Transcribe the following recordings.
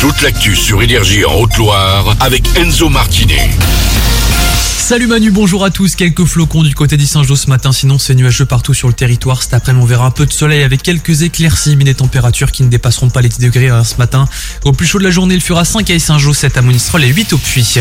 toute l'actu sur Énergie en Haute-Loire avec Enzo Martinet. Salut Manu, bonjour à tous. Quelques flocons du côté d'Issingeau ce matin, sinon c'est nuageux partout sur le territoire. Cet après-midi, on verra un peu de soleil avec quelques éclaircies, mais des températures qui ne dépasseront pas les 10 degrés hein, ce matin. Au plus chaud de la journée, il fera 5 à Issingeau, 7 à Monistrol et 8 au Puy.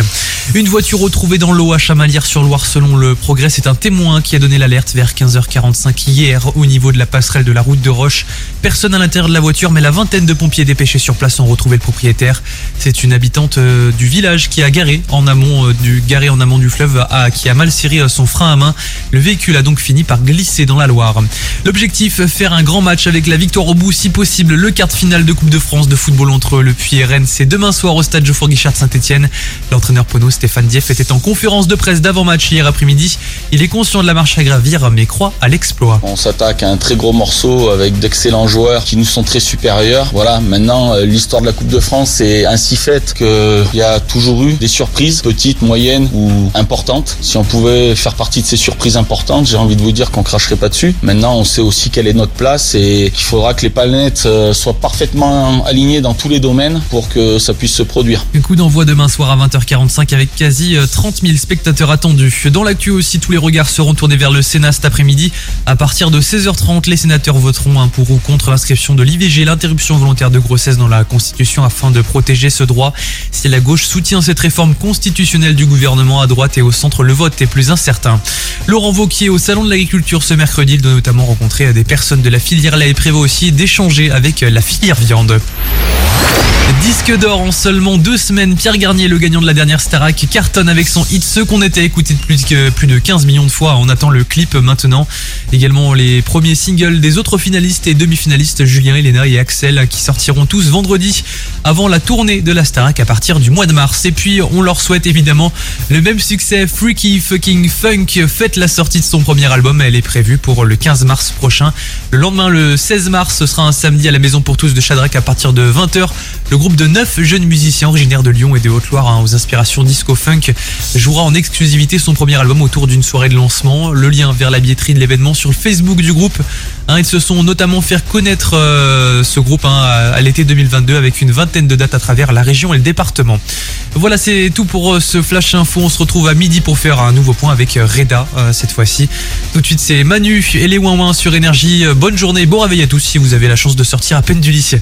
Une voiture retrouvée dans l'eau à Chamalières-sur-Loire selon le progrès. C'est un témoin qui a donné l'alerte vers 15h45 hier au niveau de la passerelle de la route de Roche. Personne à l'intérieur de la voiture, mais la vingtaine de pompiers dépêchés sur place ont retrouvé le propriétaire. C'est une habitante euh, du village qui a garé en amont euh, du garé en amont du fleuve qui a mal serré euh, son frein à main. Le véhicule a donc fini par glisser dans la Loire. L'objectif, faire un grand match avec la victoire au bout si possible. Le quart de finale de Coupe de France de football entre le Puy et Rennes, c'est demain soir au stade Geoffroy Guichard Saint-Etienne. L'entraîneur Pono Stéphane Dieff était en conférence de presse d'avant-match hier après-midi. Il est conscient de la marche à gravir mais croit à l'exploit. On s'attaque à un très gros morceau avec d'excellents joueurs qui nous sont très supérieurs. Voilà, maintenant euh, l'histoire de la Coupe de France est ainsi faite qu'il y a toujours eu des surprises, petites, moyennes ou importantes. Si on pouvait faire partie de ces surprises importantes, j'ai envie de vous dire qu'on cracherait pas dessus. Maintenant, on sait aussi quelle est notre place et qu'il faudra que les planètes euh, soient parfaitement alignées dans tous les domaines pour que ça puisse se produire. Un coup d'envoi demain soir à 20h45 avec quasi 30 euh, 000 spectateurs attendus. Dans l'actu aussi, tous les regards seront tournés vers le Sénat cet après-midi. À partir de 16h30, les sénateurs voteront pour ou contre l'inscription de l'IVG, l'interruption volontaire de grossesse dans la Constitution afin de protéger ce droit. Si la gauche soutient cette réforme constitutionnelle du gouvernement à droite et au centre, le vote est plus incertain. Laurent Vauquier au Salon de l'Agriculture ce mercredi, il doit notamment rencontrer des personnes de la filière lait et prévoit aussi d'échanger avec la filière viande. Disque d'or en seulement deux semaines, Pierre Garnier, le gagnant de la dernière Starac, cartonne avec son hit Ce qu'on était écouté plus, que, plus de 15 millions de fois. On attend le clip maintenant. Également les premiers singles des autres finalistes et demi-finalistes, Julien, Elena et Axel, qui sortiront tous vendredi avant la tournée de la Starac à partir du mois de mars. Et puis on leur souhaite évidemment le même succès. Freaky Fucking Funk fête la sortie de son premier album. Elle est prévue pour le 15 mars prochain. Le lendemain, le 16 mars, ce sera un samedi à la Maison pour tous de Chadrac à partir de 20h. Le groupe de 9 jeunes musiciens originaires de Lyon et de Haute-Loire hein, aux inspirations disco-funk jouera en exclusivité son premier album autour d'une soirée de lancement. Le lien vers la billetterie de l'événement sur le Facebook du groupe. Hein, ils se sont notamment fait connaître euh, ce groupe hein, à, l'été 2022 avec une vingtaine de dates à travers la région et le département. Voilà, c'est tout pour euh, ce flash info. On se retrouve à midi pour faire un nouveau point avec euh, Reda cette fois-ci. Tout de suite, c'est Manu et les Ouin sur Énergie. Bonne journée, bon réveil à tous si vous avez la chance de sortir à peine du lycée.